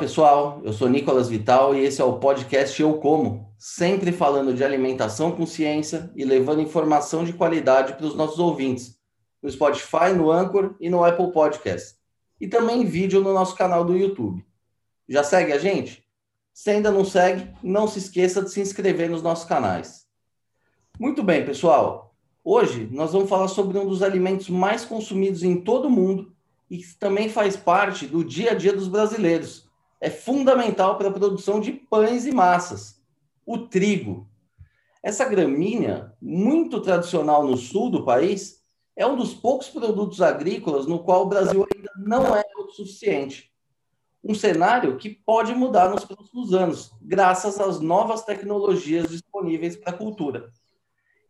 pessoal. Eu sou Nicolas Vital e esse é o podcast Eu Como, sempre falando de alimentação com ciência e levando informação de qualidade para os nossos ouvintes, no Spotify, no Anchor e no Apple Podcast. E também vídeo no nosso canal do YouTube. Já segue a gente? Se ainda não segue, não se esqueça de se inscrever nos nossos canais. Muito bem, pessoal. Hoje nós vamos falar sobre um dos alimentos mais consumidos em todo o mundo e que também faz parte do dia a dia dos brasileiros. É fundamental para a produção de pães e massas. O trigo. Essa gramínea, muito tradicional no sul do país, é um dos poucos produtos agrícolas no qual o Brasil ainda não é autossuficiente. Um cenário que pode mudar nos próximos anos, graças às novas tecnologias disponíveis para a cultura.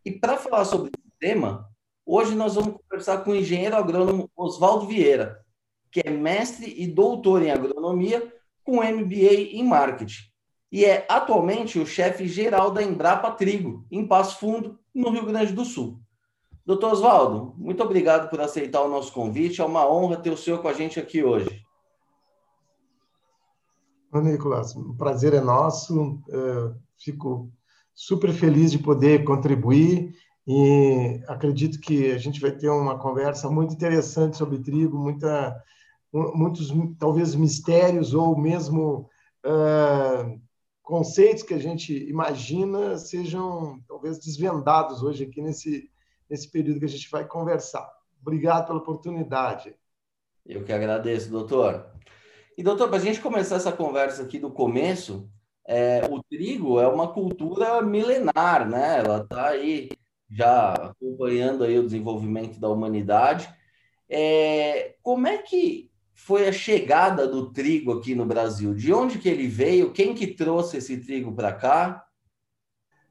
E para falar sobre esse tema, Hoje nós vamos conversar com o engenheiro agrônomo Oswaldo Vieira, que é mestre e doutor em agronomia com MBA em marketing e é atualmente o chefe geral da Embrapa Trigo, em Passo Fundo, no Rio Grande do Sul. Doutor Oswaldo, muito obrigado por aceitar o nosso convite. É uma honra ter o senhor com a gente aqui hoje. Nicolas, o prazer é nosso. Eu fico super feliz de poder contribuir e acredito que a gente vai ter uma conversa muito interessante sobre trigo, muita, muitos, talvez, mistérios ou mesmo uh, conceitos que a gente imagina sejam, talvez, desvendados hoje aqui nesse, nesse período que a gente vai conversar. Obrigado pela oportunidade. Eu que agradeço, doutor. E, doutor, para a gente começar essa conversa aqui do começo, é, o trigo é uma cultura milenar, né? Ela está aí já acompanhando aí o desenvolvimento da humanidade. É, como é que foi a chegada do trigo aqui no Brasil? De onde que ele veio? Quem que trouxe esse trigo para cá?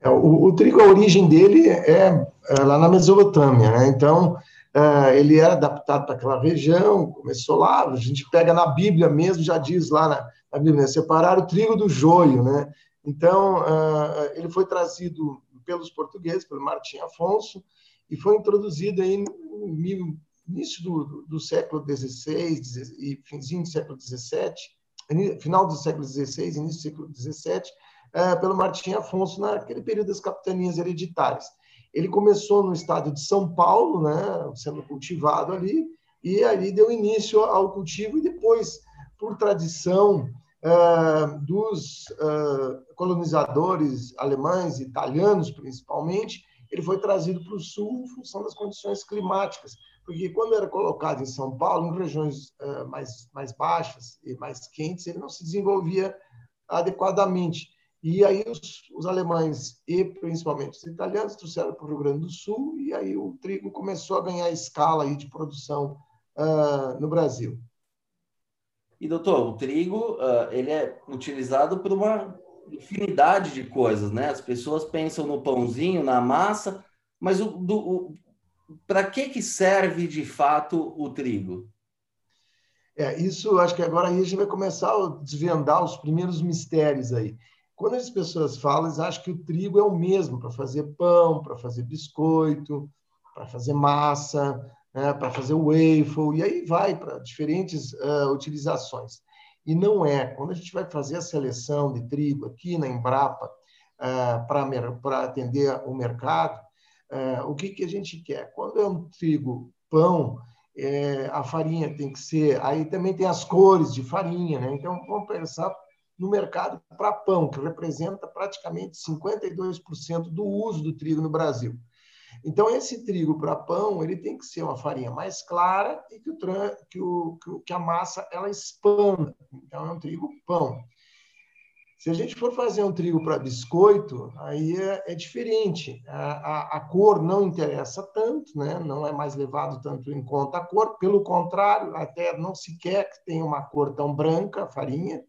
É, o, o, trigo, a origem dele é, é lá na Mesopotâmia, né? Então, é, ele era adaptado para aquela região, começou lá, a gente pega na Bíblia mesmo, já diz lá na, na Bíblia, né? separar o trigo do joio, né? Então, é, ele foi trazido pelos portugueses, pelo Martim Afonso, e foi introduzido aí no início do, do, do século XVI e finzinho do século XVII, final do século XVI, início do século XVII, é, pelo Martim Afonso, naquele período das capitanias hereditárias. Ele começou no estado de São Paulo, né, sendo cultivado ali, e ali deu início ao cultivo, e depois, por tradição, uh, dos uh, colonizadores alemães, italianos principalmente, ele foi trazido para o sul em função das condições climáticas, porque quando era colocado em São Paulo, em regiões uh, mais, mais baixas e mais quentes, ele não se desenvolvia adequadamente. E aí os, os, alemães e principalmente os italianos trouxeram para o Rio Grande do Sul e aí o trigo começou a ganhar escala aí de produção uh, no Brasil. E, doutor, o trigo, uh, ele é utilizado por uma infinidade de coisas, né? As pessoas pensam no pãozinho, na massa, mas o, o para que, que serve, de fato, o trigo? É, isso, acho que agora a gente vai começar a desvendar os primeiros mistérios aí. Quando as pessoas falam, eles acham que o trigo é o mesmo para fazer pão, para fazer biscoito, para fazer massa, né, para fazer waffle, e aí vai para diferentes uh, utilizações. E não é. Quando a gente vai fazer a seleção de trigo aqui na Embrapa uh, para atender o mercado, uh, o que, que a gente quer? Quando é um trigo pão, é, a farinha tem que ser. Aí também tem as cores de farinha, né? Então vamos pensar no mercado para pão, que representa praticamente 52% do uso do trigo no Brasil. Então, esse trigo para pão, ele tem que ser uma farinha mais clara e que, o, que, o, que a massa ela expanda. Então, é um trigo pão. Se a gente for fazer um trigo para biscoito, aí é, é diferente. A, a, a, cor não interessa tanto, né? não é mais levado tanto em conta a cor. Pelo contrário, até não se quer que tenha uma cor tão branca, a farinha,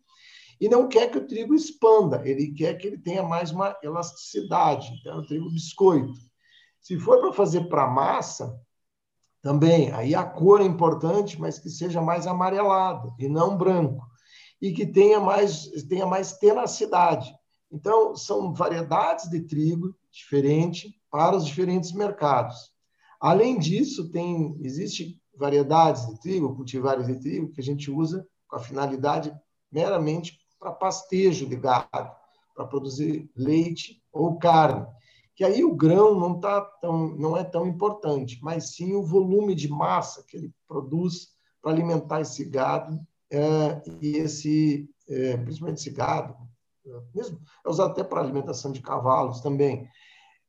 e não quer que o trigo expanda, ele quer que ele tenha mais uma elasticidade. Então, é o trigo biscoito. Se for para fazer para massa, também, aí a cor é importante, mas que seja mais amarelado e não branco. E que tenha mais, tenha mais tenacidade. Então, são variedades de trigo diferentes para os diferentes mercados. Além disso, tem existe variedades de trigo, cultivares de trigo, que a gente usa com a finalidade meramente para pastejo de gado, para produzir leite ou carne. Que aí o grão não, tá tão, não é tão importante, mas sim o volume de massa que ele produz para alimentar esse gado é, e esse, é, principalmente esse gado, mesmo é usado até para alimentação de cavalos também,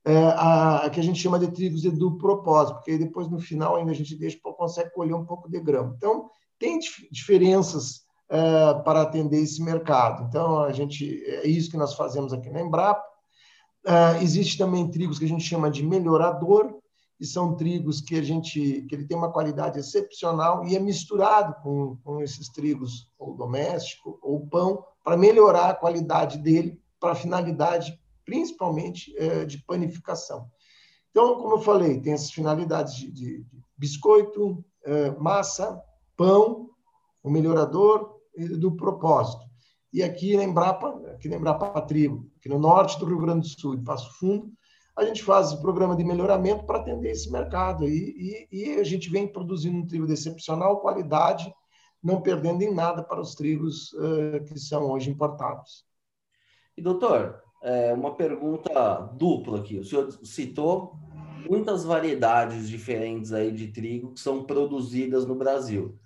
é, a, a, que a gente chama de trigos de duplo propósito, porque depois no final ainda a gente deixa consegue colher um pouco de grão. Então tem dif diferenças é, para atender esse mercado. Então a gente é isso que nós fazemos aqui na Embrapa. É, existe também trigos que a gente chama de melhorador, que são trigos que a gente que ele tem uma qualidade excepcional e é misturado com, com esses trigos ou doméstico ou pão para melhorar a qualidade dele para finalidade principalmente é, de panificação. Então, como eu falei, tem essas finalidades de, de, de biscoito, é, massa, pão, o melhorador e do propósito. E aqui na Embrapa, aqui na Embrapa Trigo, aqui no norte do Rio Grande do Sul, em Passo Fundo, a gente faz o programa de melhoramento para atender esse mercado. E, e, e, a gente vem produzindo um trigo de excepcional qualidade, não perdendo em nada para os trigos uh, que são hoje importados. E, doutor, é, uma pergunta dupla aqui. O senhor citou muitas variedades diferentes aí de trigo que são produzidas no Brasil.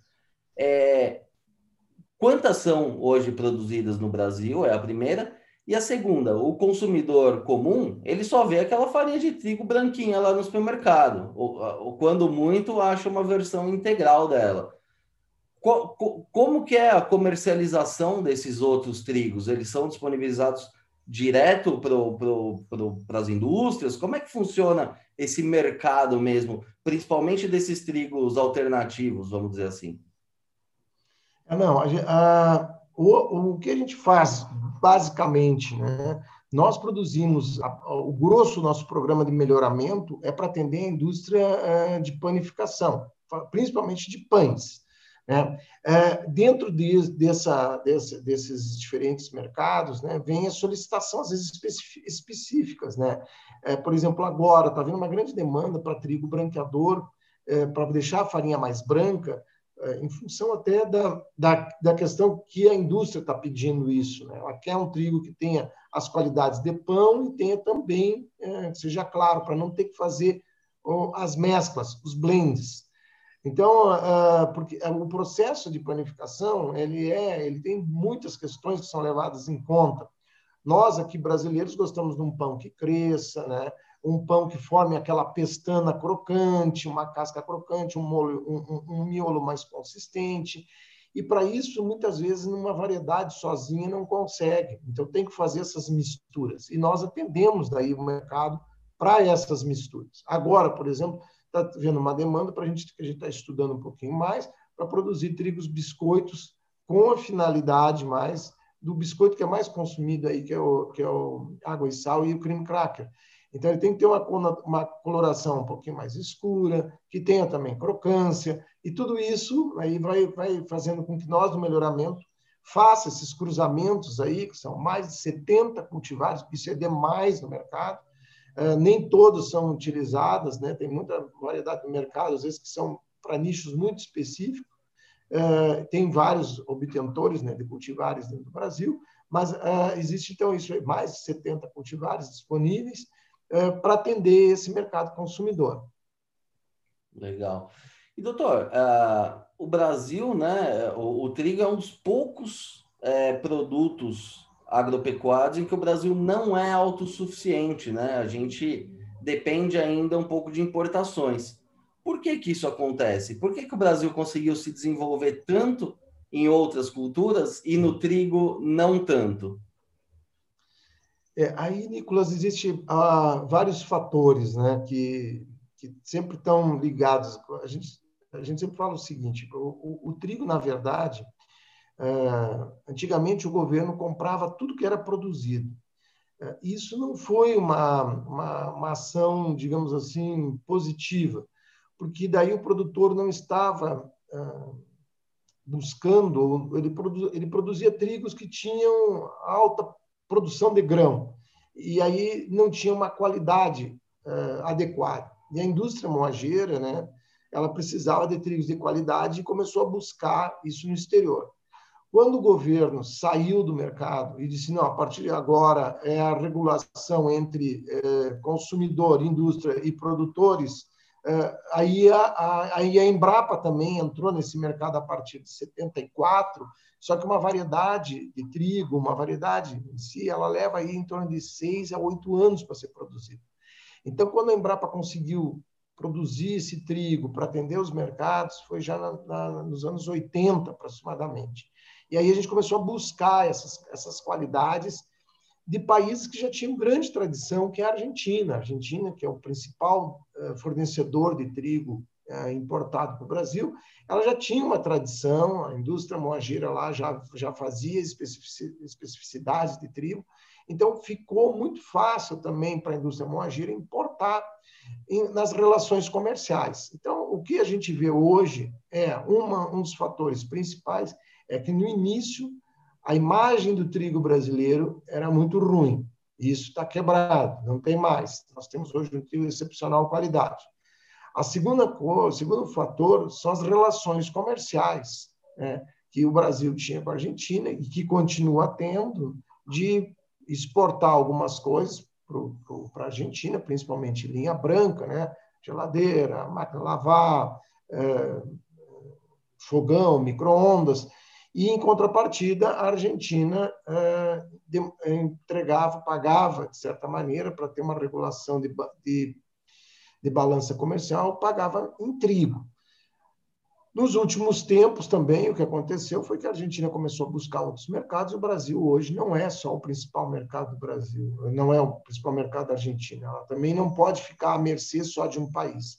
É, quantas são hoje produzidas no Brasil? É a primeira. E a segunda, o consumidor comum, ele só vê aquela farinha de trigo branquinha lá no supermercado, ou, ou quando muito acha uma versão integral dela. como que é a comercialização desses outros trigos? Eles são disponibilizados direto para as indústrias? Como é que funciona esse mercado mesmo, principalmente desses trigos alternativos, vamos dizer assim? Ah, não, a, a, o, o que a gente faz, basicamente, né? Nós produzimos, a, o grosso do nosso programa de melhoramento é para atender a indústria é, de panificação, principalmente de pães. Né? É, dentro de, dessa, desse, desses diferentes mercados, né, vem a solicitação, às vezes, específicas. Né? É, por exemplo, agora está havendo uma grande demanda para trigo branqueador, é, para deixar a farinha mais branca, em função até da, da, da, questão que a indústria está pedindo isso. Né? Ela quer um trigo que tenha as qualidades de pão e tenha também, é, seja claro, para não ter que fazer as mesclas, os blends. Então, uh, porque é, o processo de planificação ele é, ele tem muitas questões que são levadas em conta. Nós aqui brasileiros gostamos de um pão que cresça, né? Um pão que forme aquela pestana crocante, uma casca crocante, um, molho, um, um, um miolo mais consistente. E para isso, muitas vezes, numa variedade sozinha não consegue. Então, tem que fazer essas misturas. E nós atendemos daí o mercado para essas misturas. Agora, por exemplo, está vendo uma demanda para a gente que a gente está estudando um pouquinho mais para produzir trigos biscoitos com a finalidade mais do biscoito que é mais consumido aí que é o que é o água e sal e o cream cracker. Então ele tem que ter uma, uma coloração um pouquinho mais escura, que tenha também crocância e tudo isso aí vai vai fazendo com que nós no melhoramento faça esses cruzamentos aí que são mais de 70 cultivares, isso é demais no mercado ah, nem todos são utilizadas, né? tem muita variedade no mercado, às vezes que são para nichos muito específicos. Uh, tem vários obtentores né, de cultivares dentro do Brasil, mas uh, existe então isso mais de 70 cultivares disponíveis uh, para atender esse mercado consumidor. Legal. E doutor, o Brasil, né, o, o, trigo é um dos poucos é, produtos agropecuários em que o Brasil não é autossuficiente, né? A gente depende ainda um pouco de importações. Por que, que isso acontece? Por que, que o Brasil conseguiu se desenvolver tanto em outras culturas e no trigo não tanto? É, aí, Nicolas, existem ah, vários fatores né, que, que sempre estão ligados. A gente, a gente sempre fala o seguinte: o, o, o trigo, na verdade, é, antigamente, o governo comprava tudo que era produzido. É, isso não foi uma, uma, uma, ação, digamos assim, positiva, porque daí o produtor não estava é, buscando, ele, ele produzia trigos que tinham alta produção de grão, e aí não tinha uma qualidade adequada. E a indústria moageira, né, ela precisava de trigos de qualidade e começou a buscar isso no exterior. Quando o governo saiu do mercado e disse, não, a partir de agora é a regulação entre eh, consumidor, indústria e produtores, eh, aí, a, aí a Embrapa também entrou nesse mercado a partir de 74, só que uma variedade de trigo, uma variedade em si, ela leva aí em torno de seis a oito anos para ser produzida. Então, quando a Embrapa conseguiu produzir esse trigo para atender os mercados, foi já na, na, nos anos 80, aproximadamente. E aí a gente começou a buscar essas, essas qualidades de países que já tinham grande tradição, que é a Argentina. A Argentina, que é o principal uh, fornecedor de trigo importado para o Brasil, ela já tinha uma tradição, a indústria moageira lá já, já fazia especificidades de trigo, então ficou muito fácil também para a indústria moageira importar em, nas relações comerciais. Então, o que a gente vê hoje é uma, um dos fatores principais é que no início a imagem do trigo brasileiro era muito ruim. Isso está quebrado, não tem mais. Nós temos hoje um trigo de excepcional qualidade. A segunda coisa, o segundo fator são as relações comerciais né, que o Brasil tinha com a Argentina e que continua tendo de exportar algumas coisas para a Argentina, principalmente linha branca, né, geladeira, máquina de lavar, é, fogão, micro-ondas, e, em contrapartida, a Argentina eh, de, entregava, pagava, de certa maneira, para ter uma regulação de, de, de balança comercial, pagava em trigo. Nos últimos tempos também, o que aconteceu foi que a Argentina começou a buscar outros mercados. O Brasil hoje não é só o principal mercado do Brasil, não é o principal mercado da Argentina. Ela também não pode ficar à mercê só de um país.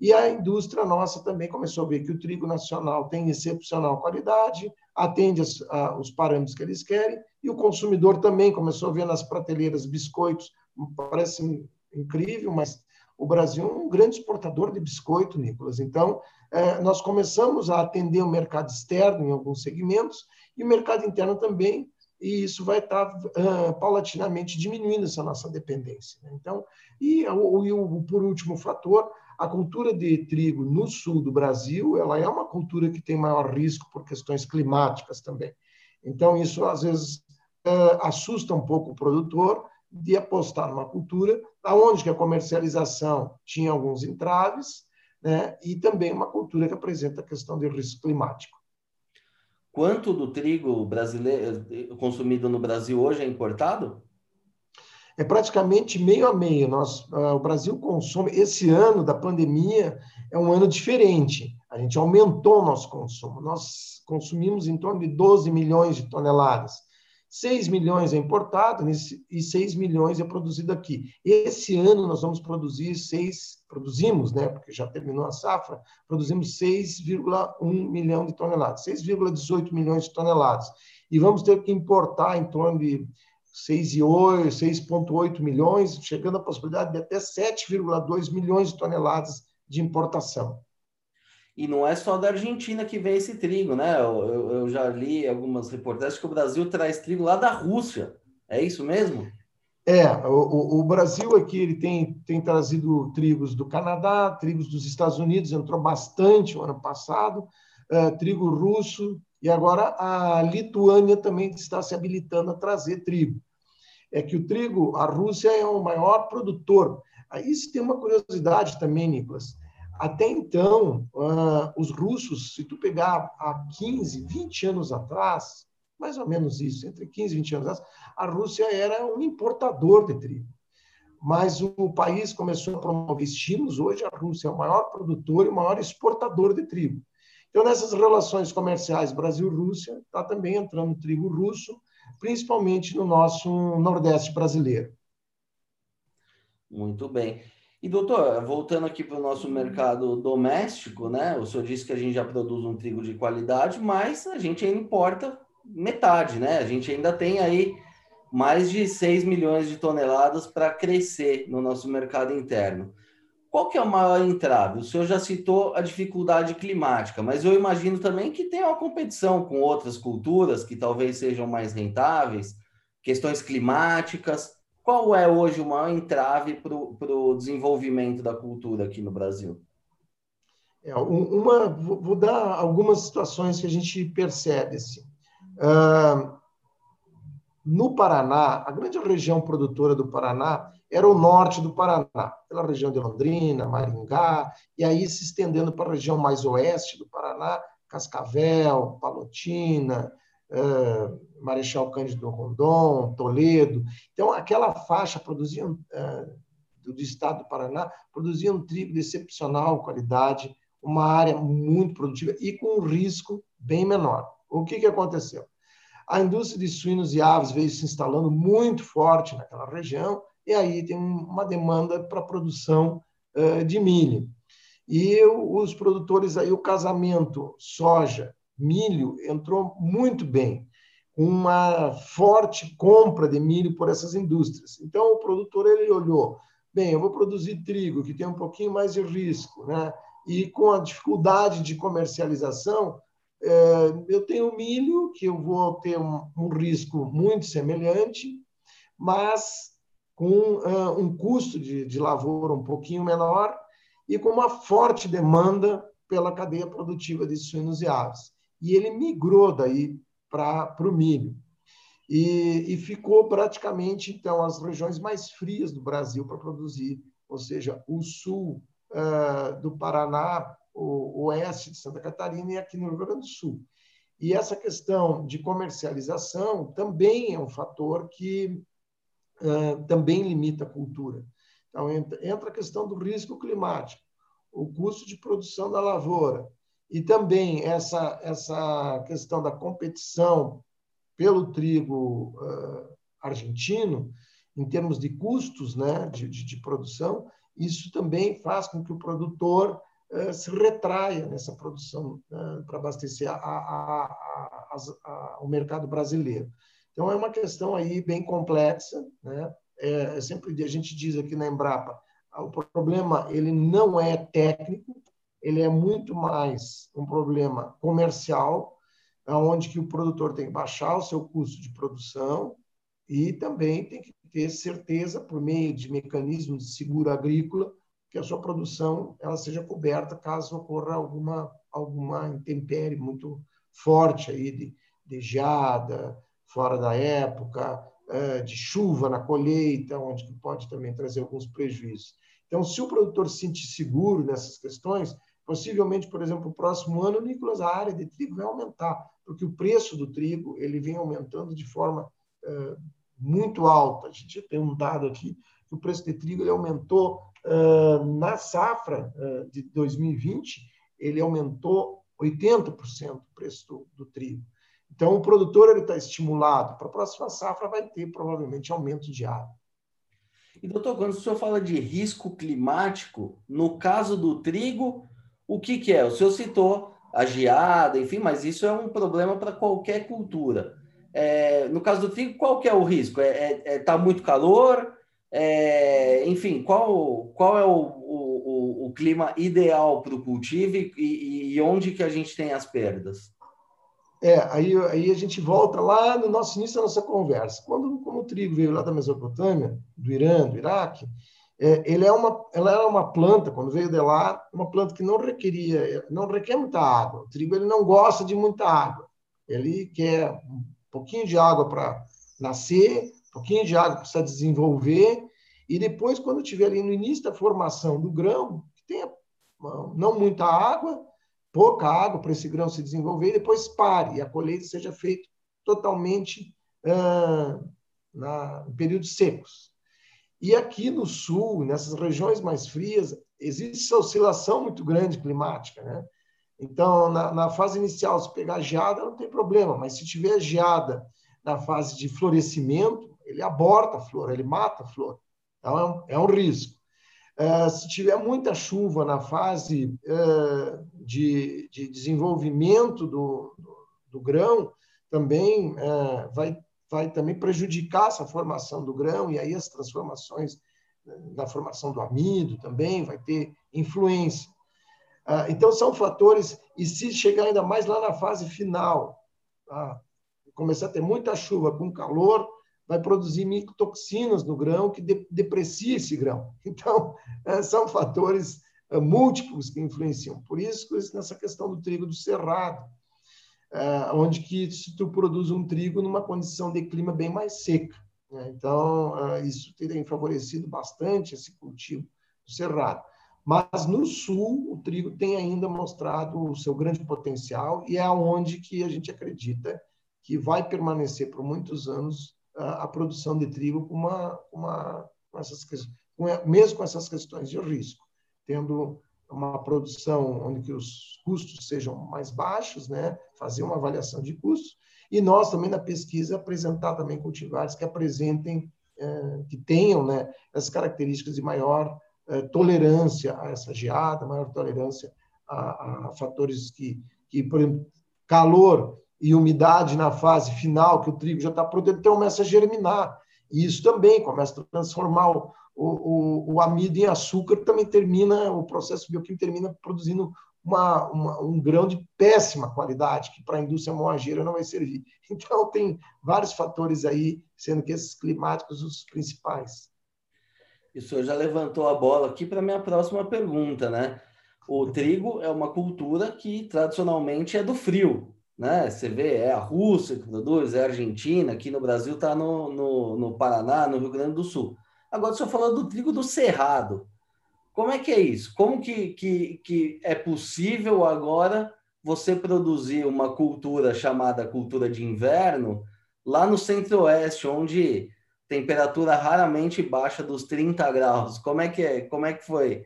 E a indústria nossa também começou a ver que o trigo nacional tem excepcional qualidade, atende as, a, os parâmetros que eles querem, e o consumidor também começou a ver nas prateleiras biscoitos, parece incrível, mas o Brasil é um grande exportador de biscoito, Nicolas. Então, é, nós começamos a atender o mercado externo em alguns segmentos, e o mercado interno também, e isso vai estar uh, paulatinamente diminuindo essa nossa dependência. Né? Então, e, o, por último fator, a cultura de trigo no sul do Brasil, ela é uma cultura que tem maior risco por questões climáticas também. Então, isso às vezes uh, assusta um pouco o produtor de apostar numa cultura aonde que a comercialização tinha alguns entraves, né, e também uma cultura que apresenta a questão de risco climático. Quanto do trigo brasileiro consumido no Brasil hoje é importado? é praticamente meio a meio. Nós, uh, o Brasil consome, esse ano da pandemia é um ano diferente. A gente aumentou o nosso consumo. Nós consumimos em torno de 12 milhões de toneladas. 6 milhões é importado e 6 milhões é produzido aqui. Esse ano nós vamos produzir 6, produzimos, né, porque já terminou a safra, produzimos 6,1 milhão de toneladas, 6,18 milhões de toneladas. E vamos ter que importar em torno de 6,8 milhões, chegando à possibilidade de até 7,2 milhões de toneladas de importação. E não é só da Argentina que vem esse trigo, né? Eu, eu já li algumas reportagens que o Brasil traz trigo lá da Rússia. É isso mesmo? É, o, o Brasil aqui ele tem, tem trazido trigos do Canadá, trigos dos Estados Unidos, entrou bastante o ano passado, uh, trigo russo, e agora a Lituânia também está se habilitando a trazer trigo é que o trigo, a Rússia é o maior produtor. Aí se tem uma curiosidade também, Nicolas. Até então, uh, os russos, se tu pegar há 15, 20 anos atrás, mais ou menos isso, entre 15 e 20 anos atrás, a Rússia era um importador de trigo. Mas o país começou a promover estímulos. Hoje, a Rússia é o maior produtor e o maior exportador de trigo. Então, nessas relações comerciais Brasil-Rússia, está também entrando trigo russo, principalmente no nosso Nordeste brasileiro. Muito bem. E, doutor, voltando aqui para o nosso mercado doméstico, né? O senhor disse que a gente já produz um trigo de qualidade, mas a gente ainda importa metade, né? A gente ainda tem aí mais de 6 milhões de toneladas para crescer no nosso mercado interno. Qual que é o maior entrave? O senhor já citou a dificuldade climática, mas eu imagino também que tem uma competição com outras culturas que talvez sejam mais rentáveis, questões climáticas. Qual é hoje o maior entrave para o desenvolvimento da cultura aqui no Brasil? É, uma, vou dar algumas situações que a gente percebe. Assim. no Paraná, a grande região produtora do Paraná era o norte do Paraná, pela região de Londrina, Maringá, e aí se estendendo para a região mais oeste do Paraná, Cascavel, Palotina, uh, Marechal Cândido Rondon, Toledo. Então, aquela faixa produzia, uh, do, do estado do Paraná produzia um trigo de excepcional qualidade, uma área muito produtiva e com um risco bem menor. O que, que aconteceu? A indústria de suínos e aves veio se instalando muito forte naquela região, e aí tem uma demanda para produção uh, de milho. E os produtores aí, o casamento soja, milho, entrou muito bem, uma forte compra de milho por essas indústrias. Então, o produtor ele olhou, bem, eu vou produzir trigo, que tem um pouquinho mais de risco, né? e com a dificuldade de comercialização, é, eu tenho milho, que eu vou ter um, risco muito semelhante, mas com uh, um custo de, de lavoura um pouquinho menor e com uma forte demanda pela cadeia produtiva de suínos e aves. E ele migrou daí para o milho. E, e, ficou praticamente, então, as regiões mais frias do Brasil para produzir, ou seja, o sul uh, do Paraná, o, oeste de Santa Catarina e aqui no Rio Grande do Sul. E essa questão de comercialização também é um fator que uh, também limita a cultura. Então, entra a questão do risco climático, o custo de produção da lavoura e também essa, essa questão da competição pelo trigo uh, argentino, em termos de custos né, de, de, de, produção, isso também faz com que o produtor uh, se retraia nessa produção uh, para abastecer a, a, a, o mercado brasileiro. Então, é uma questão aí bem complexa, né? É, é, sempre a gente diz aqui na Embrapa, o problema ele não é técnico, ele é muito mais um problema comercial, onde que o produtor tem que baixar o seu custo de produção e também tem que ter certeza por meio de mecanismos de seguro agrícola que a sua produção ela seja coberta caso ocorra alguma alguma intempérie muito forte aí de, de geada, fora da época, é, de chuva na colheita, onde pode também trazer alguns prejuízos. Então, se o produtor se sentir seguro nessas questões, possivelmente, por exemplo, no próximo ano, Nicolas, a área de trigo vai aumentar, porque o preço do trigo ele vem aumentando de forma é, muito alta. A gente tem um dado aqui que o preço de trigo ele aumentou é, na safra de 2020, ele aumentou 80% o preço do, do trigo. Então, o produtor está estimulado. Para a próxima safra, vai ter provavelmente aumento de água. E, doutor, quando o senhor fala de risco climático, no caso do trigo, o que, que é? O senhor citou a geada, enfim, mas isso é um problema para qualquer cultura. É, no caso do trigo, qual que é o risco? É, é, é tá muito calor? É, enfim, qual, qual é o, o, o clima ideal para o cultivo e, e onde que a gente tem as perdas? É, aí, aí a gente volta lá no nosso início da nossa conversa. Quando, quando o trigo veio lá da Mesopotâmia, do Irã, do Iraque, é, ele é uma, ela era uma planta, quando veio de lá, uma planta que não requeria, não requer muita água. O trigo ele não gosta de muita água. Ele quer um pouquinho de água para nascer, um pouquinho de água para se desenvolver, e depois, quando tiver ali no início da formação do grão, que tenha não muita água, pouca água para esse grão se desenvolver e depois pare e a colheita seja feita totalmente ah, na, em períodos secos. E aqui no sul, nessas regiões mais frias, existe essa oscilação muito grande climática, né? Então, na, na, fase inicial, se pegar geada, não tem problema, mas se tiver geada na fase de florescimento, ele aborta a flor, ele mata a flor. Então, é um, é um risco. Uh, se tiver muita chuva na fase uh, de, de, desenvolvimento do, do, do grão, também uh, vai, vai também prejudicar essa formação do grão e aí as transformações da formação do amido também vai ter influência. então, são fatores, e se chegar ainda mais lá na fase final, tá? começar a ter muita chuva com calor, vai produzir micotoxinas no grão que de, deprecia esse grão. Então, é, são fatores é, múltiplos que influenciam. Por isso, nessa questão do trigo do cerrado, onde que se tu produz um trigo numa condição de clima bem mais seca. Né? Então, é, isso tem favorecido bastante esse cultivo do cerrado. Mas no sul, o trigo tem ainda mostrado o seu grande potencial e é aonde que a gente acredita que vai permanecer por muitos anos a, a produção de trigo com uma, uma com essas com, mesmo com essas questões de risco, tendo uma produção onde que os custos sejam mais baixos, né? Fazer uma avaliação de custos e nós também na pesquisa apresentar também cultivares que apresentem eh, que tenham, né, as características de maior eh, tolerância a essa geada, maior tolerância a, a fatores que, que, por exemplo, calor e umidade na fase final, que o trigo já está pronto, ele começa a germinar. E isso também começa a transformar o, o, o, amido em açúcar, também termina, o processo bioquímico termina produzindo uma, uma, um grão de péssima qualidade, que para a indústria moageira não vai servir. Então, tem vários fatores aí, sendo que esses climáticos os principais. E o senhor já levantou a bola aqui para a minha próxima pergunta, né? O trigo é uma cultura que tradicionalmente é do frio, né? Você vê, é a Rússia que produz, é a Argentina, aqui no Brasil está no, no, no, Paraná, no Rio Grande do Sul. Agora, o senhor falou do trigo do cerrado. Como é que é isso? Como que, que, que é possível agora você produzir uma cultura chamada cultura de inverno lá no centro-oeste, onde temperatura raramente baixa dos 30 graus. Como é que é? Como é que foi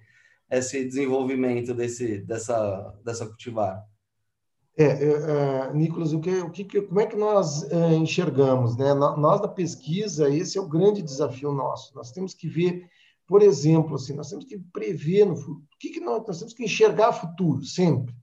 esse desenvolvimento desse dessa dessa cultivar? É, é, é Nicolas, o que, o que, como é que nós é, enxergamos, né? Nós da pesquisa, esse é o grande desafio nosso. Nós temos que ver, por exemplo, assim, nós temos que prever no futuro. O que, que nós, nós temos que enxergar futuro sempre.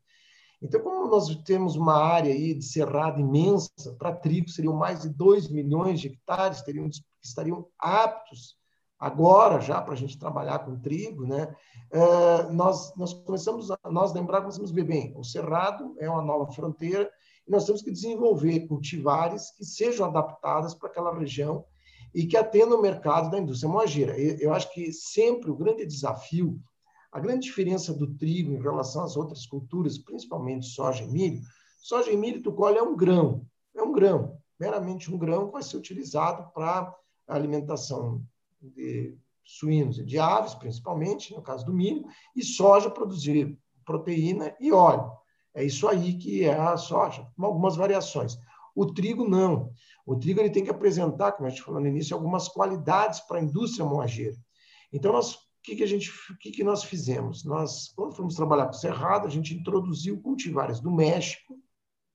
Então, como nós temos uma área aí de cerrado imensa, para trigo seriam mais de 2 milhões de hectares, teriam, estariam aptos agora já para a gente trabalhar com trigo, né? É, nós, nós começamos, a, nós da Embrapa começamos a ver bem, o cerrado é uma nova fronteira e nós temos que desenvolver cultivares que sejam adaptadas para aquela região e que atendam o mercado da indústria moageira. Eu acho que sempre o grande desafio a grande diferença do trigo em relação às outras culturas, principalmente soja e milho, soja e milho tu colhe é um grão, é um grão, meramente um grão que vai ser utilizado para alimentação de suínos e de aves, principalmente, no caso do milho, e soja produzir proteína e óleo. É isso aí que é a soja, com algumas variações. O trigo não. O trigo ele tem que apresentar, como a gente falou no início, algumas qualidades para a indústria moageira. Então, nós que, que a gente, o que, que nós fizemos? Nós, quando fomos trabalhar com cerrado, a gente introduziu cultivares do México,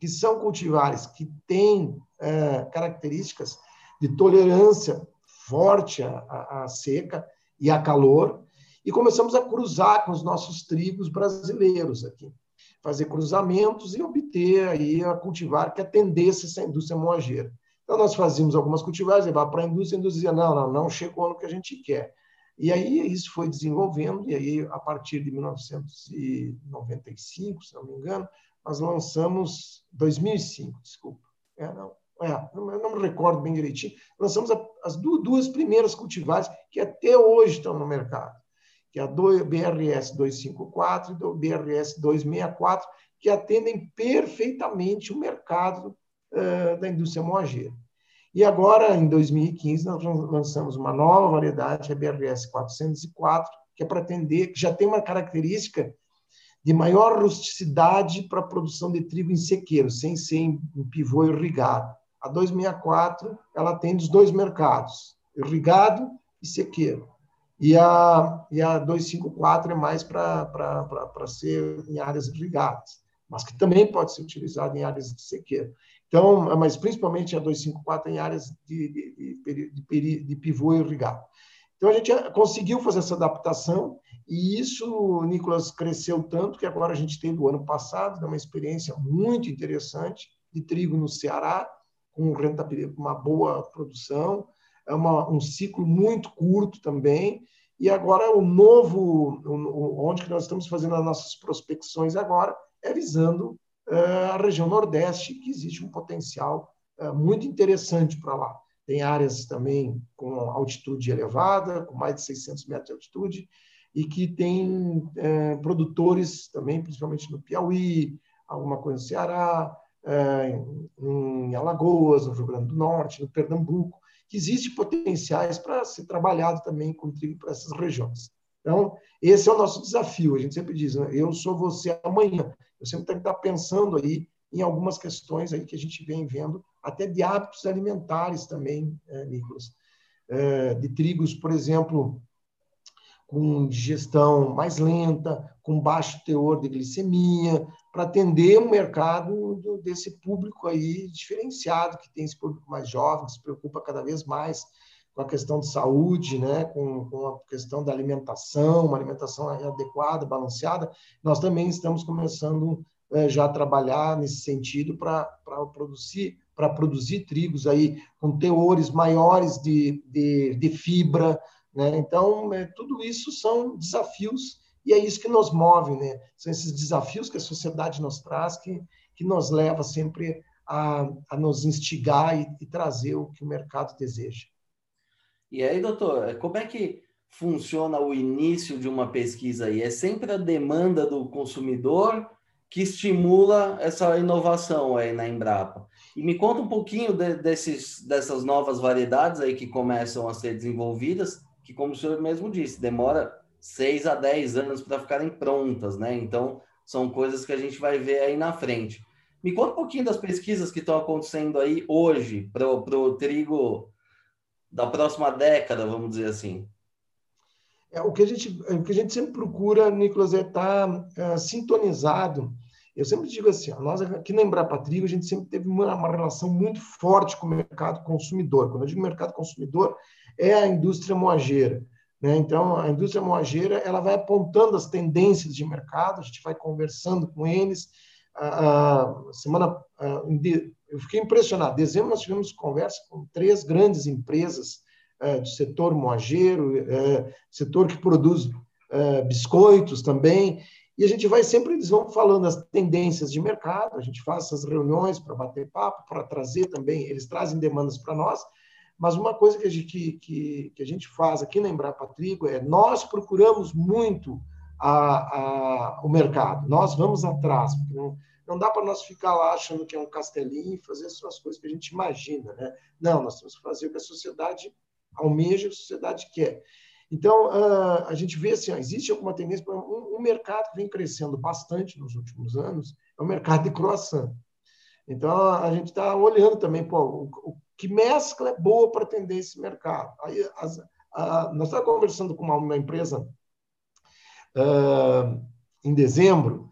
que são cultivares que têm é, características de tolerância forte à, à, seca e a calor, e começamos a cruzar com os nossos trigos brasileiros aqui, fazer cruzamentos e obter aí a cultivar que atendesse essa indústria moageira. Então, nós fazíamos algumas cultivares, levava para a indústria, a indústria dizia, não, não, não chegou no que a gente quer. E aí isso foi desenvolvendo, e aí a partir de 1995, se não me engano, nós lançamos, 2005, desculpa, é, não, é, não, me recordo bem direitinho, lançamos as duas primeiras cultivares que até hoje estão no mercado, que é a BRS 254 e o BRS 264, que atendem perfeitamente o mercado da indústria moageira. E agora, em 2015, nós lançamos uma nova variedade, a BRS 404, que é para atender, que já tem uma característica de maior rusticidade para a produção de trigo em sequeiro, sem ser em pivô irrigado. A 264, ela atende os dois mercados, irrigado e sequeiro. E a, e a 254 é mais para ser em áreas irrigadas, mas que também pode ser utilizada em áreas de sequeiro. Então, mas principalmente a 254 em áreas de, de, de, de pivô irrigado. Então, a gente conseguiu fazer essa adaptação e isso, Nicolas, cresceu tanto que agora a gente teve o ano passado uma experiência muito interessante de trigo no Ceará, com uma boa produção, é uma, um ciclo muito curto também. E agora o novo, onde que nós estamos fazendo as nossas prospecções agora, é visando eh, a região Nordeste, que existe um potencial eh, muito interessante para lá. Tem áreas também com altitude elevada, com mais de 600 metros de altitude, e que tem é, produtores também, principalmente no Piauí, alguma coisa no Ceará, Alagoas, no Rio Grande do Norte, no Pernambuco, que existem potenciais para ser trabalhado também com trigo para essas regiões. Então, esse é o nosso desafio. A gente sempre diz, né? eu sou você amanhã. Eu sempre tenho que estar pensando aí em algumas questões aí que a gente vem vendo, até de hábitos alimentares também, é, Nicolas. É, de trigos, por exemplo, com digestão mais lenta, com baixo teor de glicemia, para atender um mercado do, desse público aí diferenciado, que tem esse público mais jovem, que se preocupa cada vez mais com a questão de saúde, né, com, com a questão da alimentação, uma alimentação adequada, balanceada. Nós também estamos começando é, já a trabalhar nesse sentido para produzir para produzir trigos aí com teores maiores de, de, de fibra, né? Então, é, tudo isso são desafios e é isso que nos move, né? São esses desafios que a sociedade nos traz que, que nos leva sempre a, a nos instigar e, e trazer o que o mercado deseja. E aí, doutor, como é que funciona o início de uma pesquisa aí? É sempre a demanda do consumidor que estimula essa inovação aí na Embrapa. E me conta um pouquinho de, desses, dessas novas variedades aí que começam a ser desenvolvidas que, como o senhor mesmo disse, demora seis a dez anos para ficarem prontas, né? Então, são coisas que a gente vai ver aí na frente. Me conta um pouquinho das pesquisas que estão acontecendo aí hoje para o trigo da próxima década, vamos dizer assim. É, o, que a gente, o que a gente sempre procura, Nicolas, é estar tá, é, sintonizado. Eu sempre digo assim, ó, nós aqui na Embrapa Trigo, a gente sempre teve uma, uma relação muito forte com o mercado consumidor. Quando eu digo mercado consumidor, é a indústria moageira. Né? Então, a indústria moageira ela vai apontando as tendências de mercado, a gente vai conversando com eles. A, semana, eu fiquei impressionado. Em dezembro, nós tivemos conversa com três grandes empresas é, do setor moageiro, é, setor que produz é, biscoitos também. E a gente vai sempre, eles vão falando as tendências de mercado, a gente faz essas reuniões para bater papo, para trazer também, eles trazem demandas para nós, mas uma coisa que a gente, que, que a gente faz aqui na Embrapa Trigo é nós procuramos muito a, a, o mercado, nós vamos atrás, não, não dá para nós ficar lá achando que é um castelinho e fazer só as coisas que a gente imagina. Né? Não, nós temos que fazer o que a sociedade almeja, a sociedade quer. Então, uh, a gente vê assim, existe alguma tendência, um, um mercado que vem crescendo bastante nos últimos anos é o mercado de croissant. Então, a gente está olhando também, pô, o, o, que mescla é boa para atender esse mercado. Aí, as, a, nós estávamos conversando com uma, uma empresa uh, em dezembro,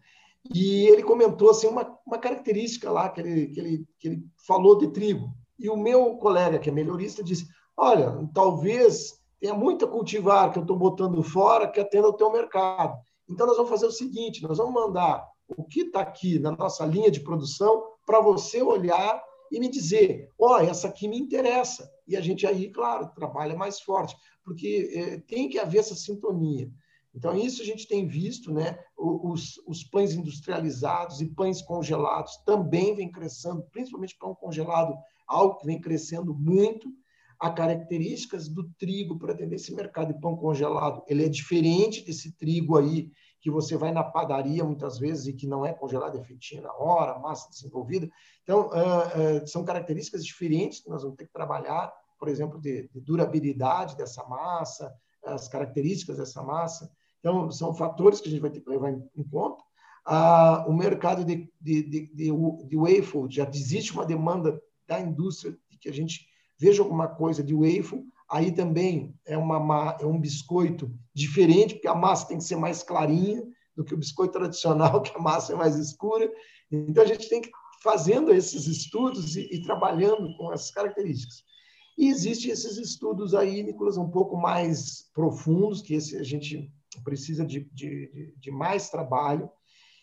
e ele comentou assim, uma, uma característica lá que ele, que, ele, que ele falou de trigo. E o meu colega, que é melhorista, disse: Olha, talvez tenha muita cultivar que eu estou botando fora que atenda o teu mercado. Então, nós vamos fazer o seguinte: nós vamos mandar o que está aqui na nossa linha de produção para você olhar e me dizer, ó, oh, essa aqui me interessa. E a gente aí, claro, trabalha mais forte, porque é, tem que haver essa sintonia. Então, isso a gente tem visto, né? Os, os pães industrializados e pães congelados também vem crescendo, principalmente pão congelado, algo que vem crescendo muito. Há características do trigo para atender esse mercado de pão congelado. Ele é diferente desse trigo aí que você vai na padaria muitas vezes e que não é congelado, é feitinho na hora, massa desenvolvida. Então, uh, uh, são características diferentes que nós vamos ter que trabalhar, por exemplo, de, de, durabilidade dessa massa, as características dessa massa. Então, são fatores que a gente vai ter que levar em, em conta. Uh, o mercado de, de, de, de, de já existe uma demanda da indústria de que a gente veja alguma coisa de waffle, Aí também é, uma, é um biscoito diferente, porque a massa tem que ser mais clarinha do que o biscoito tradicional, que a massa é mais escura. Então, a gente tem que ir fazendo esses estudos e, e trabalhando com essas características. E existem esses estudos aí, Nicolas, um pouco mais profundos, que esse a gente precisa de, de, de mais trabalho,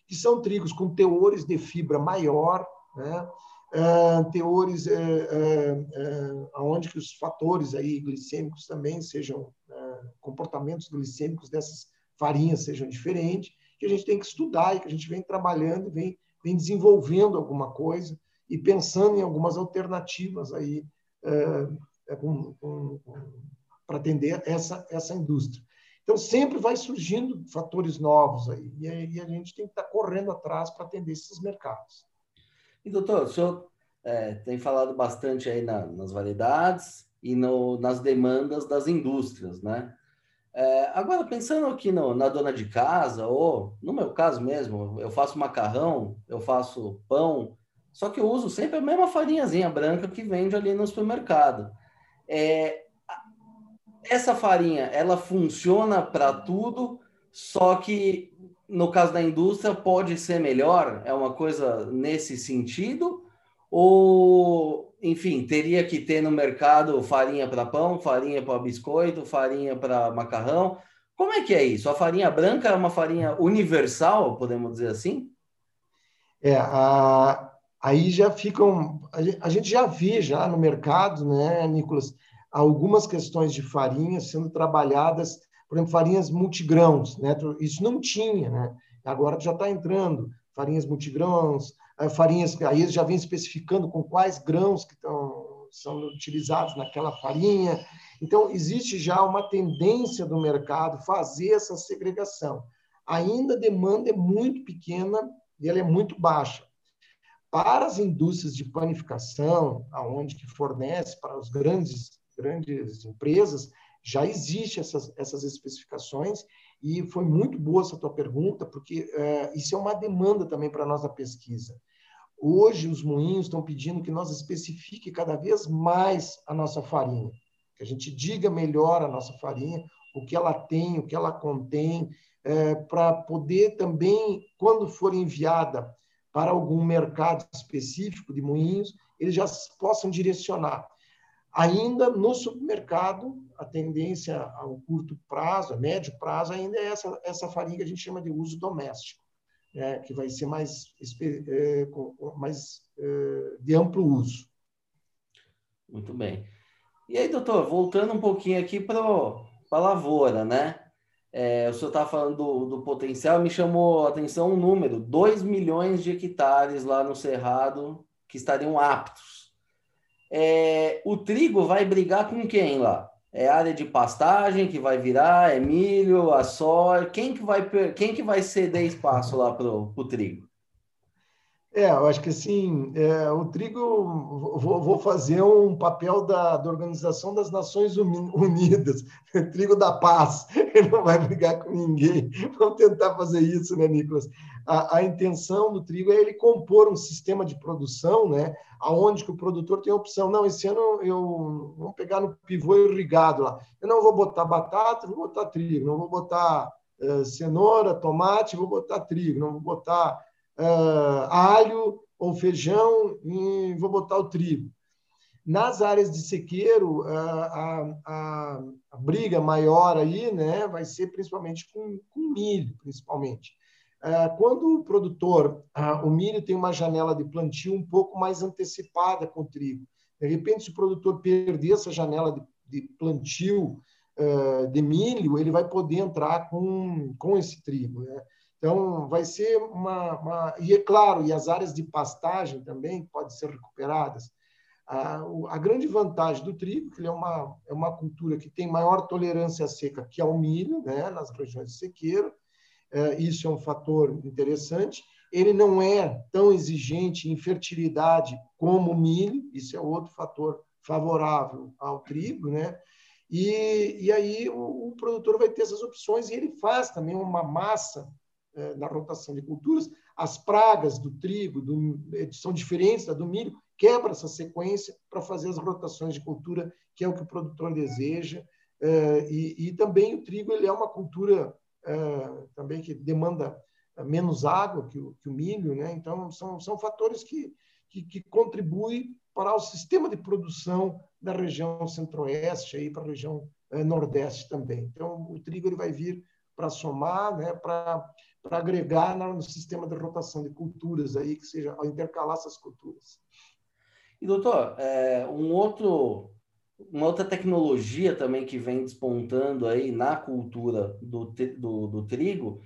que são trigos com teores de fibra maior, né? Uh, teores uh, uh, onde que os fatores aí glicêmicos também sejam comportamentos glicêmicos dessas farinhas sejam diferentes, que a gente tem que estudar e que a gente vem trabalhando, vem, vem desenvolvendo alguma coisa e pensando em algumas alternativas aí para atender essa, essa indústria. Então, sempre vai surgindo fatores novos aí, e a gente tem que estar tá correndo atrás para atender esses mercados. E doutor, o senhor é, tem falado bastante aí na, nas variedades e no, nas demandas das indústrias, né? É, agora, pensando aqui no, na dona de casa, ou no meu caso mesmo, eu faço macarrão, eu faço pão, só que eu uso sempre a mesma farinhazinha branca que vende ali no supermercado. É, essa farinha, ela funciona para tudo, só que no caso da indústria pode ser melhor? É uma coisa nesse sentido? Ou, enfim, teria que ter no mercado farinha para pão, farinha para biscoito, farinha para macarrão? Como é que é isso? A farinha branca é uma farinha universal, podemos dizer assim? É, a, aí já ficam. A gente já vê já no mercado, né, Nicolas, algumas questões de farinha sendo trabalhadas, por exemplo, farinhas multigrãos, né? Isso não tinha, né? Agora já está entrando farinhas multigrãos, eh, farinhas, aí já vem especificando com quais grãos que estão, são utilizados naquela farinha. Então, existe já uma tendência do mercado fazer essa segregação. Ainda a demanda é muito pequena e ela é muito baixa. Para as indústrias de panificação, aonde que fornece para os grandes grandes empresas, já existe essas, essas especificações e foi muito boa essa tua pergunta, porque é, isso é uma demanda também para a nossa pesquisa. Hoje, os moinhos estão pedindo que nós especifique cada vez mais a nossa farinha, que a gente diga melhor a nossa farinha, o que ela tem, o que ela contém, é, para poder também, quando for enviada para algum mercado específico de moinhos, eles já possam direcionar. Ainda no supermercado, a tendência ao curto prazo, a médio prazo, ainda é essa, essa farinha que a gente chama de uso doméstico, né? que vai ser mais, é, mais é, de amplo uso. Muito bem. E aí, doutor, voltando um pouquinho aqui para a lavoura, né? É, o senhor estava falando do, do, potencial, me chamou a atenção um número: 2 milhões de hectares lá no Cerrado que estariam aptos é, o trigo vai brigar com quem lá? É área de pastagem que vai virar, é milho, a soja. Quem que vai, quem que vai ceder espaço lá para o trigo? É, eu acho que assim, é, o trigo, vou, vou, fazer um papel da, da Organização das Nações Unidas, trigo da paz, ele não vai brigar com ninguém. Vamos tentar fazer isso, né, Nicolas? A, a, intenção do trigo é ele compor um sistema de produção, né, aonde que o produtor tem a opção, não, esse ano eu vou pegar no pivô irrigado lá, eu não vou botar batata, vou botar trigo, não vou botar uh, cenoura, tomate, vou botar trigo, não vou botar uh, alho ou feijão e vou botar o trigo. Nas áreas de sequeiro, a, a, a, briga maior aí né, vai ser principalmente com, com milho, principalmente. Quando o produtor, o milho tem uma janela de plantio um pouco mais antecipada com o trigo. De repente, se o produtor perder essa janela de, de plantio de milho, ele vai poder entrar com, com esse trigo. Né? Então, vai ser uma, uma, E é claro, e as áreas de pastagem também podem ser recuperadas. A, a grande vantagem do trigo, que ele é uma, é uma cultura que tem maior tolerância à seca que ao milho, né, nas regiões de sequeiro. É, isso é um fator interessante. Ele não é tão exigente em fertilidade como o milho, isso é outro fator favorável ao trigo, né? E, e aí o, o produtor vai ter essas opções e ele faz também uma massa na rotação de culturas, as pragas do trigo do, é, são diferentes da do milho, quebra essa sequência para fazer as rotações de cultura, que é o que o produtor deseja. É, e, e também o trigo ele é uma cultura também que demanda menos água que o, que o milho, né? então são, são fatores que, que, que contribuem para o sistema de produção da região centro-oeste para a região nordeste também. Então, o trigo ele vai vir para somar, né, para agregar no sistema de rotação de culturas aí, que seja ao intercalar essas culturas. E doutor, é, um outro, uma outra tecnologia também que vem despontando aí na cultura do, do, do trigo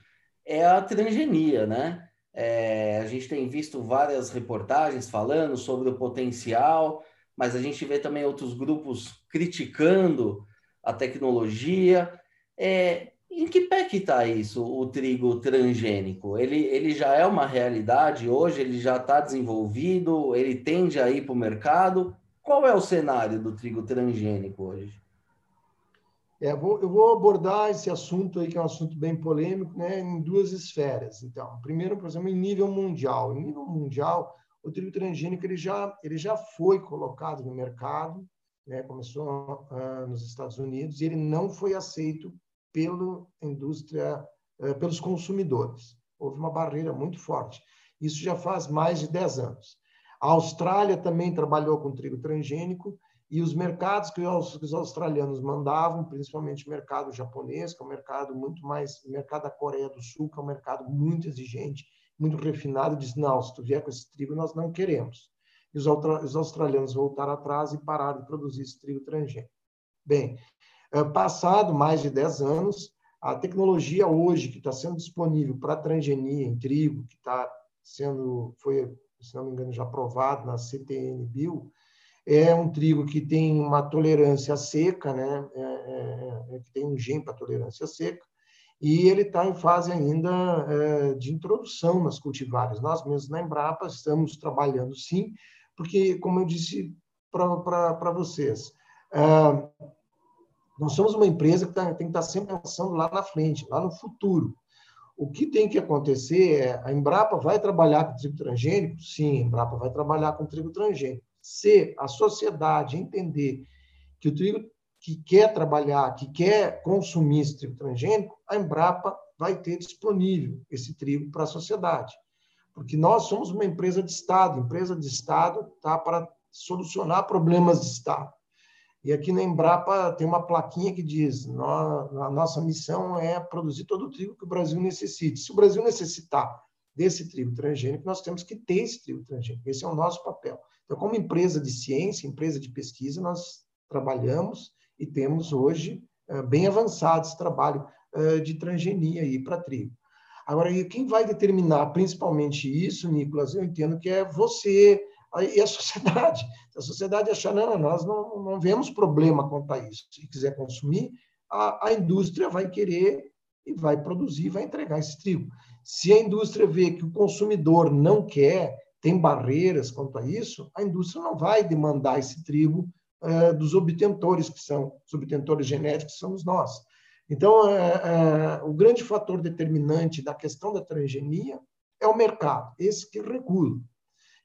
é a transgenia, né? É, a gente tem visto várias reportagens falando sobre o potencial, mas a gente vê também outros grupos criticando a tecnologia. É, Em que pé que está isso, o trigo transgênico? Ele, ele já é uma realidade hoje? Ele já está desenvolvido? Ele tende a ir para o mercado? Qual é o cenário do trigo transgênico hoje? É, vou, eu vou abordar esse assunto aí, que é um assunto bem polêmico, né, em duas esferas. Então, primeiro, por exemplo, em nível mundial. Em nível mundial, o trigo transgênico ele já, ele já foi colocado no mercado, né, começou uh, nos Estados Unidos, e ele não foi aceito pela indústria, uh, pelos consumidores. Houve uma barreira muito forte. Isso já faz mais de 10 anos. A Austrália também trabalhou com trigo transgênico, e os mercados que os australianos mandavam, principalmente o mercado japonês, que é um mercado muito mais, o mercado da Coreia do Sul, que é um mercado muito exigente, muito refinado, diz, não, se tu vier com esse trigo, nós não queremos. E os, os australianos voltaram atrás e pararam de produzir esse trigo transgênico. Bem, passado mais de 10 anos, a tecnologia hoje que está sendo disponível para transgenia em trigo, que está sendo, foi, se não me engano, já aprovado na CTN Bio, é um trigo que tem uma tolerância seca, né? É, é, é, que tem um gene para tolerância seca, e ele está em fase ainda é, de introdução nas cultivares. Nós mesmos na Embrapa estamos trabalhando sim, porque, como eu disse para vocês, é, nós somos uma empresa que tá, tem que estar tá sempre pensando lá na frente, lá no futuro. O que tem que acontecer é, a Embrapa vai trabalhar com trigo transgênico? Sim, a Embrapa vai trabalhar com trigo transgênico se a sociedade entender que o trigo que quer trabalhar, que quer consumir esse trigo transgênico, a Embrapa vai ter disponível esse trigo para a sociedade. Porque nós somos uma empresa de Estado, empresa de Estado tá para solucionar problemas de Estado. E aqui na Embrapa tem uma plaquinha que diz: a nossa missão é produzir todo o trigo que o Brasil necessite. Se o Brasil necessitar desse trigo transgênico, nós temos que ter esse trigo transgênico. Esse é o nosso papel. Então, como empresa de ciência, empresa de pesquisa, nós trabalhamos e temos hoje eh, bem avançado esse trabalho eh, de transgenia para trigo. Agora, quem vai determinar principalmente isso, Nicolas, eu entendo que é você e a sociedade. A sociedade achar, não, nós não, não vemos problema quanto a isso. Se quiser consumir, a, a indústria vai querer e vai produzir, vai entregar esse trigo. Se a indústria vê que o consumidor não quer, tem barreiras quanto a isso, a indústria não vai demandar esse trigo uh, dos obtentores, que são os obtentores genéticos, que somos nós. Então, uh, uh, o grande fator determinante da questão da transgenia é o mercado, esse que regula,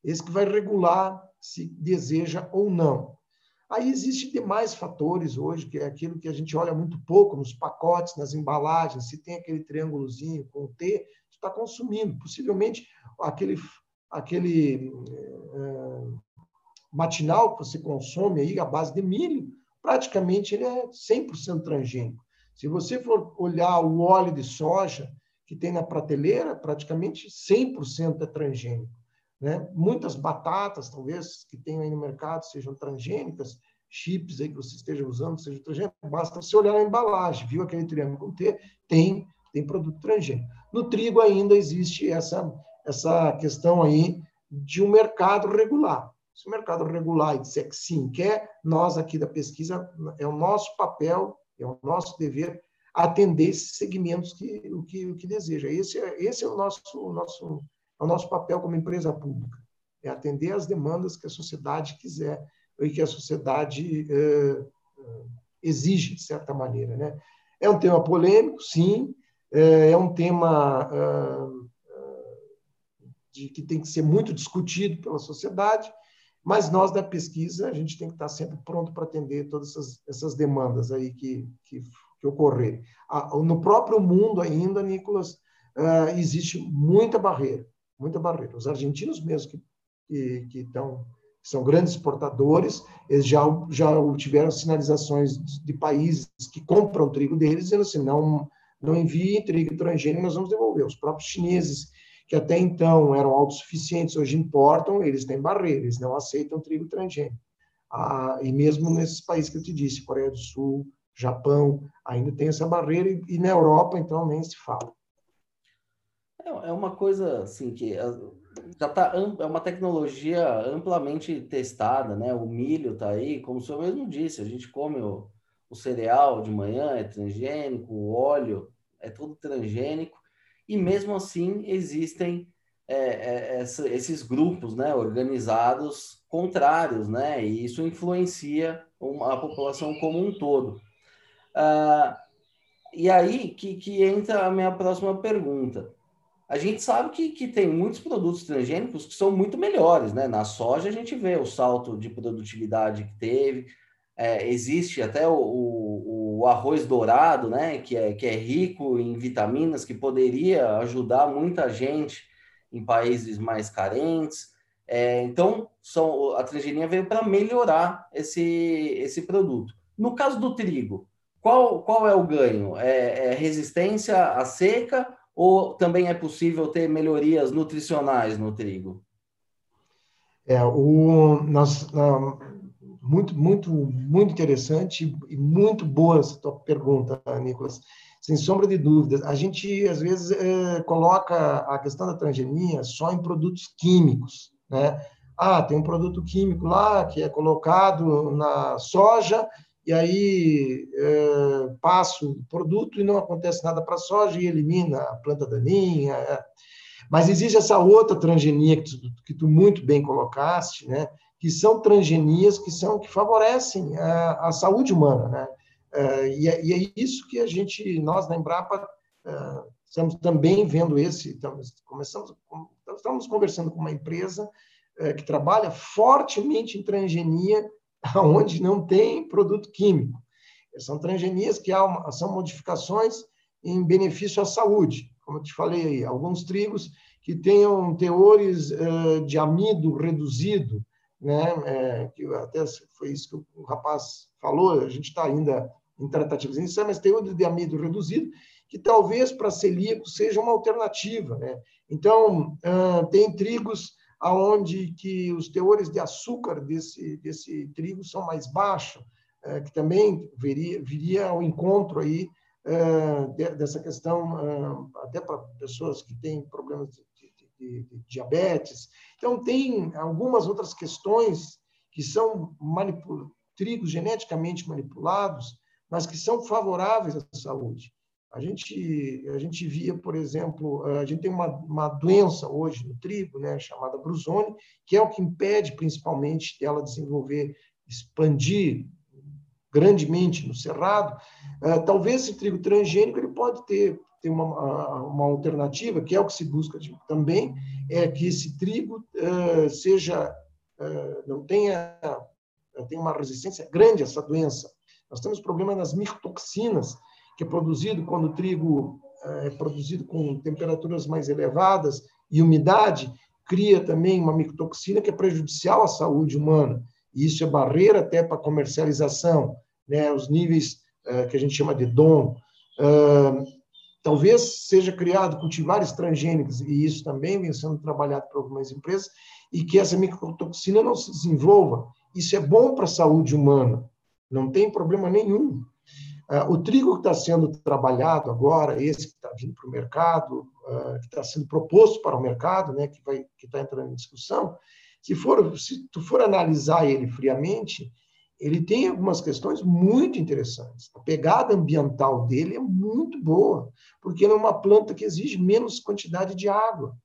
esse que vai regular se deseja ou não. Aí existem demais fatores hoje, que é aquilo que a gente olha muito pouco nos pacotes, nas embalagens, se tem aquele triângulozinho com o T, está consumindo. Possivelmente aquele aquele é, matinal que você consome aí, à base de milho, praticamente ele é 100% transgênico. Se você for olhar o óleo de soja que tem na prateleira, praticamente 100% é transgênico. Né? Muitas batatas, talvez, que tem aí no mercado sejam transgênicas, chips aí que você esteja usando sejam transgênicos, basta você olhar na embalagem, viu aquele triângulo com T, tem, tem produto transgênico. No trigo ainda existe essa essa questão aí de um mercado regular. Se o mercado regular e disser que sim, quer, nós aqui da pesquisa, é o nosso papel, é o nosso dever atender esses segmentos que o que, o que deseja. Esse é, esse é o nosso, o nosso, é o nosso papel como empresa pública, é atender as demandas que a sociedade quiser e que a sociedade eh, exige, de certa maneira. Né? É um tema polêmico, sim, é, é um tema de que tem que ser muito discutido pela sociedade, mas nós da pesquisa a gente tem que estar sempre pronto para atender todas essas, essas demandas aí que, que, que ocorrerem. No próprio mundo ainda, Nicolas, uh, existe muita barreira, muita barreira. Os argentinos mesmo que, que, que que são grandes exportadores, eles já, já tiveram sinalizações de países que compram o trigo deles, dizendo assim, não, não envie trigo transgênico, nós vamos devolver. Os próprios chineses que até então eram autossuficientes, hoje importam, eles têm barreiras, eles não aceitam trigo transgênico. Ah, e mesmo nesses países que eu te disse, Coreia do Sul, Japão, ainda tem essa barreira, e, e na Europa, então, nem se fala. É, uma coisa, assim, que ah, já tá, é uma tecnologia amplamente testada, né? O milho está aí, como o senhor mesmo disse, a gente come o, o cereal de manhã, é transgênico, o óleo é tudo transgênico, e mesmo assim existem é, é, esses grupos né, organizados contrários, né, e isso influencia uma, a população como um todo. Ah, e aí que, que entra a minha próxima pergunta. A gente sabe que, que tem muitos produtos transgênicos que são muito melhores, né? Na soja a gente vê o salto de produtividade que teve, é, existe até o, o, o, arroz dourado, né? Que é, que é rico em vitaminas, que poderia ajudar muita gente em países mais carentes. É, então, são, a transgenia veio para melhorar esse, esse produto. No caso do trigo, qual, qual é o ganho? É, é resistência à seca ou também é possível ter melhorias nutricionais no trigo? É, o, nós, muito, muito, muito interessante e muito boa essa tua pergunta, Nicolas. Sem sombra de dúvidas. A gente, às vezes, é, coloca a questão da transgenia só em produtos químicos, né? Ah, tem um produto químico lá que é colocado na soja e aí é, passo o produto e não acontece nada para a soja e elimina a planta daninha. É. Mas existe essa outra transgenia que tu, que tu, muito bem colocaste, né? que são transgenias que são que favorecem a, a saúde humana, né? É, e, é, e, é, isso que a gente, nós na Embrapa, é, estamos também vendo esse, estamos, começamos, estamos conversando com uma empresa é, que trabalha fortemente em transgenia onde não tem produto químico. São transgenias que são modificações em benefício à saúde. Como eu te falei aí, alguns trigos que tenham teores uh, de amido reduzido, né? É, que até foi isso que o rapaz falou, a gente está ainda em tratativas iniciais, mas teor de amido reduzido, que talvez para celíaco seja uma alternativa. Né? Então, uh, tem trigos aonde que os teores de açúcar desse, desse trigo são mais baixos, é, que também viria, viria ao encontro aí é, de, dessa questão, é, até para pessoas que têm problemas de, de, de, diabetes. Então, tem algumas outras questões que são trigos geneticamente manipulados, mas que são favoráveis à saúde. A gente, a gente via, por exemplo, a gente tem uma, uma doença hoje no trigo, né, chamada brusone, que é o que impede principalmente dela desenvolver, expandir grandemente no cerrado. Uh, talvez esse trigo transgênico ele pode ter, ter uma, uma alternativa, que é o que se busca também, é que esse trigo uh, seja, não tenha, tenha uma resistência grande a essa doença. Nós temos problema nas micotoxinas, que é produzido quando o trigo eh, é produzido com temperaturas mais elevadas e umidade, cria também uma micotoxina que é prejudicial à saúde humana. E isso é barreira até para comercialização, né? os níveis uh, que a gente chama de DOM. Uh, talvez seja criado cultivares transgênicos, e isso também vem sendo trabalhado por algumas empresas, e que essa micotoxina não se desenvolva. Isso é bom para a saúde humana, não tem problema nenhum. Uh, o trigo que está sendo trabalhado agora, esse que está vindo para o mercado, uh, que está sendo proposto para o mercado, né, que vai que está entrando em discussão, se for se tu for analisar ele friamente, ele tem algumas questões muito interessantes. A pegada ambiental dele é muito boa, porque ele é uma planta que exige menos quantidade de água.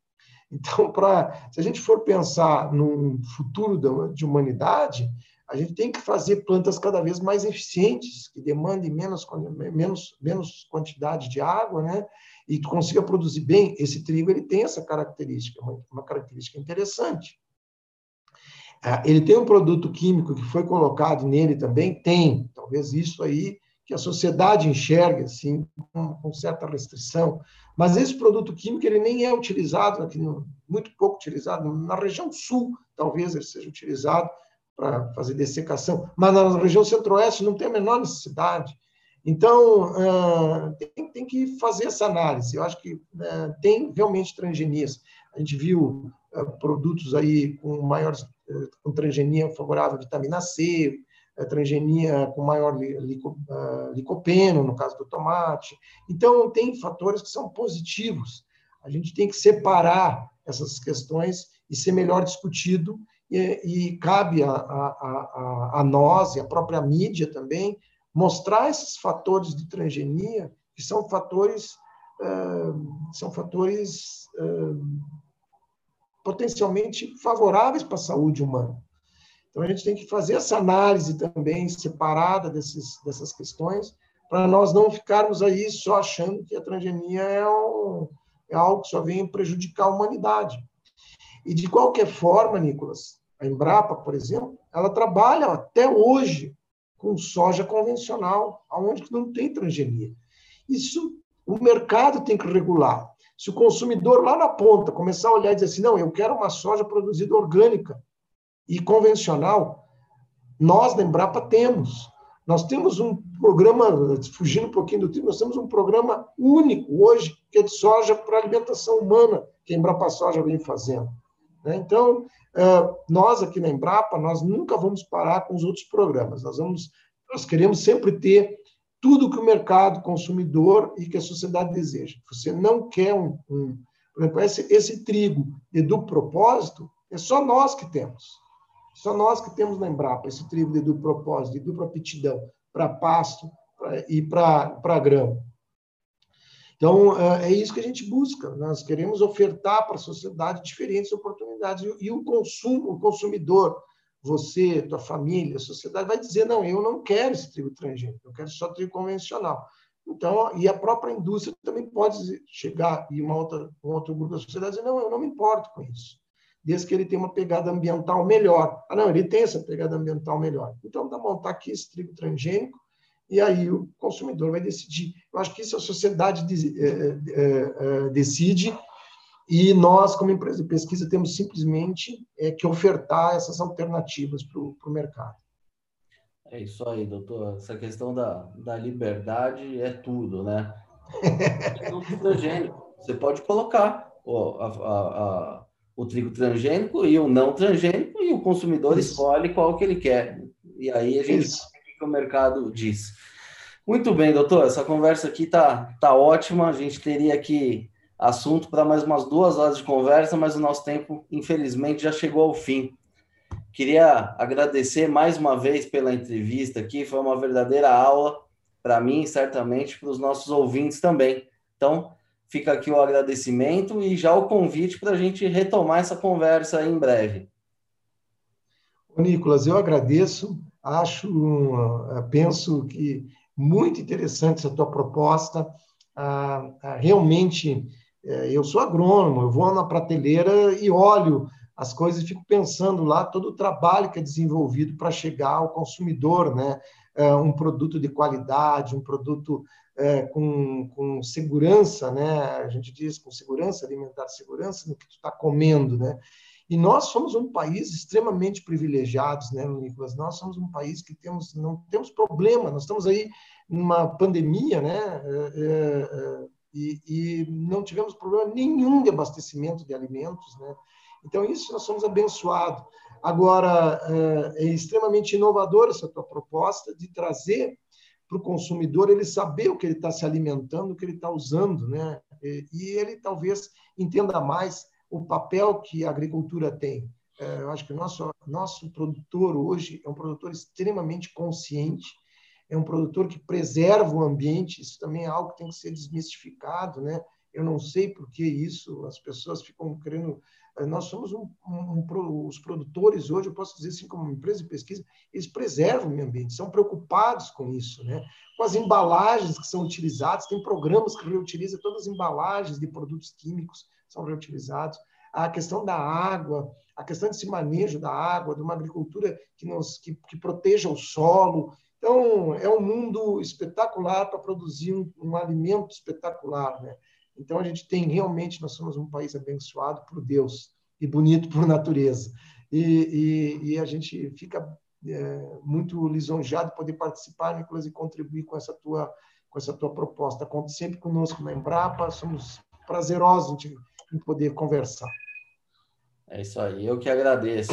Então, para se a gente for pensar num futuro de humanidade, a gente tem que fazer plantas cada vez mais eficientes, que demandem menos, menos, menos quantidade de água, né? E consiga produzir bem. Esse trigo ele tem essa característica, uma, uma característica interessante. Ah, ele tem um produto químico que foi colocado nele também? Tem. Talvez isso aí que a sociedade enxerga assim, com, com certa restrição. Mas esse produto químico ele nem é utilizado, aqui, muito pouco utilizado. Na região sul, talvez ele seja utilizado para fazer dessecação, mas na região centro-oeste não tem a menor necessidade. Então, uh, tem, tem, que fazer essa análise. Eu acho que uh, tem realmente transgenias. A gente viu uh, produtos aí com maior com transgenia favorável à vitamina C, transgenia com maior lico, licopeno, no caso do tomate. Então, tem fatores que são positivos. A gente tem que separar essas questões e ser melhor discutido e, e cabe a, a, a, a nós e a própria mídia também mostrar esses fatores de transgenia, que são fatores são fatores potencialmente favoráveis para a saúde humana. Então, a gente tem que fazer essa análise também separada desses, dessas questões, para nós não ficarmos aí só achando que a transgenia é, um, é algo que só vem prejudicar a humanidade. E, de qualquer forma, Nicolas, a Embrapa, por exemplo, ela trabalha até hoje com soja convencional, aonde não tem transgenia. Isso o mercado tem que regular. Se o consumidor lá na ponta começar a olhar e dizer assim, não, eu quero uma soja produzida orgânica e convencional, nós da Embrapa temos. Nós temos um programa, fugindo um pouquinho do tempo, nós temos um programa único hoje, que é de soja para alimentação humana, que a Embrapa Soja vem fazendo. Né? Então, nós aqui na Embrapa, nós nunca vamos parar com os outros programas. Nós, vamos, nós queremos sempre ter tudo que o mercado consumidor e que a sociedade deseja. Você não quer um, um por exemplo, esse, esse trigo de duplo propósito, é só nós que temos. Só nós que temos na Embrapa esse trigo de duplo propósito, de dupla aptidão para pasto pra, e para grão. Então, é, é isso que a gente busca. Nós queremos ofertar para a sociedade diferentes oportunidades. E o consumo, o consumidor, você, tua família, a sociedade vai dizer não, eu não quero esse trigo transgênico, eu quero só trigo convencional. Então, e a própria indústria também pode chegar e uma outra, um outro grupo da sociedade dizer não, eu não me importo com isso, desde que ele tenha uma pegada ambiental melhor. Ah, não, ele tem essa pegada ambiental melhor. Então, tá bom, tá aqui esse trigo transgênico e aí o consumidor vai decidir. Eu acho que isso a sociedade é, é, é, decide e nós, como empresa de pesquisa, temos simplesmente é, que ofertar essas alternativas para o mercado. É isso aí, doutor. Essa questão da, da liberdade é tudo, né? transgênico. Você pode colocar o, a, a, a, o trigo transgênico e o não transgênico e o consumidor isso. escolhe qual que ele quer. E aí a gente sabe o que o mercado diz. Muito bem, doutor. Essa conversa aqui tá, tá ótima. A gente teria que assunto para mais umas duas horas de conversa, mas o nosso tempo, infelizmente, já chegou ao fim. Queria agradecer mais uma vez pela entrevista aqui, foi uma verdadeira aula para mim, certamente para os nossos ouvintes também. Então, fica aqui o agradecimento e já o convite para a gente retomar essa conversa em breve. Nicolas, eu agradeço, acho, penso que muito interessante essa tua proposta, realmente eu sou agrônomo, eu vou na prateleira e olho as coisas e fico pensando lá todo o trabalho que é desenvolvido para chegar ao consumidor, né? É, um produto de qualidade, um produto é, com, com segurança, né? A gente diz com segurança alimentar, segurança no que tu está comendo, né? E nós somos um país extremamente privilegiados, né, Nicolas? Nós somos um país que temos não temos problema. Nós estamos aí numa pandemia, né? É, é, e, e, não tivemos problema nenhum de abastecimento de alimentos, né? Então, isso nós somos abençoados. Agora, é, é extremamente inovador essa tua proposta de trazer para o consumidor ele saber o que ele está se alimentando, o que ele está usando, né? E, ele talvez entenda mais o papel que a agricultura tem. É, eu acho que o nosso, nosso produtor hoje é um produtor extremamente consciente, é um produtor que preserva o ambiente, isso também é algo que tem que ser desmistificado, né? Eu não sei por que isso, as pessoas ficam querendo. Eh, nós somos um, um, um, os produtores hoje, eu posso dizer assim, como empresa de pesquisa, eles preservam o meio ambiente, são preocupados com isso, né? Com as embalagens que são utilizadas, tem programas que reutilizam todas as embalagens de produtos químicos, são reutilizados. A questão da água, a questão desse manejo da água, de uma agricultura que, nos, que, que proteja o solo, então, é um mundo espetacular para produzir um, um, alimento espetacular, né? Então, a gente tem realmente, nós somos um país abençoado por Deus e bonito por natureza. E, e, e a gente fica é, muito lisonjeado de poder participar, Nicolas, e contribuir com essa tua, com essa tua proposta. Conte sempre conosco na Embrapa, somos prazerosos em, em poder conversar. É isso aí, eu que agradeço.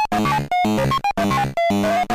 you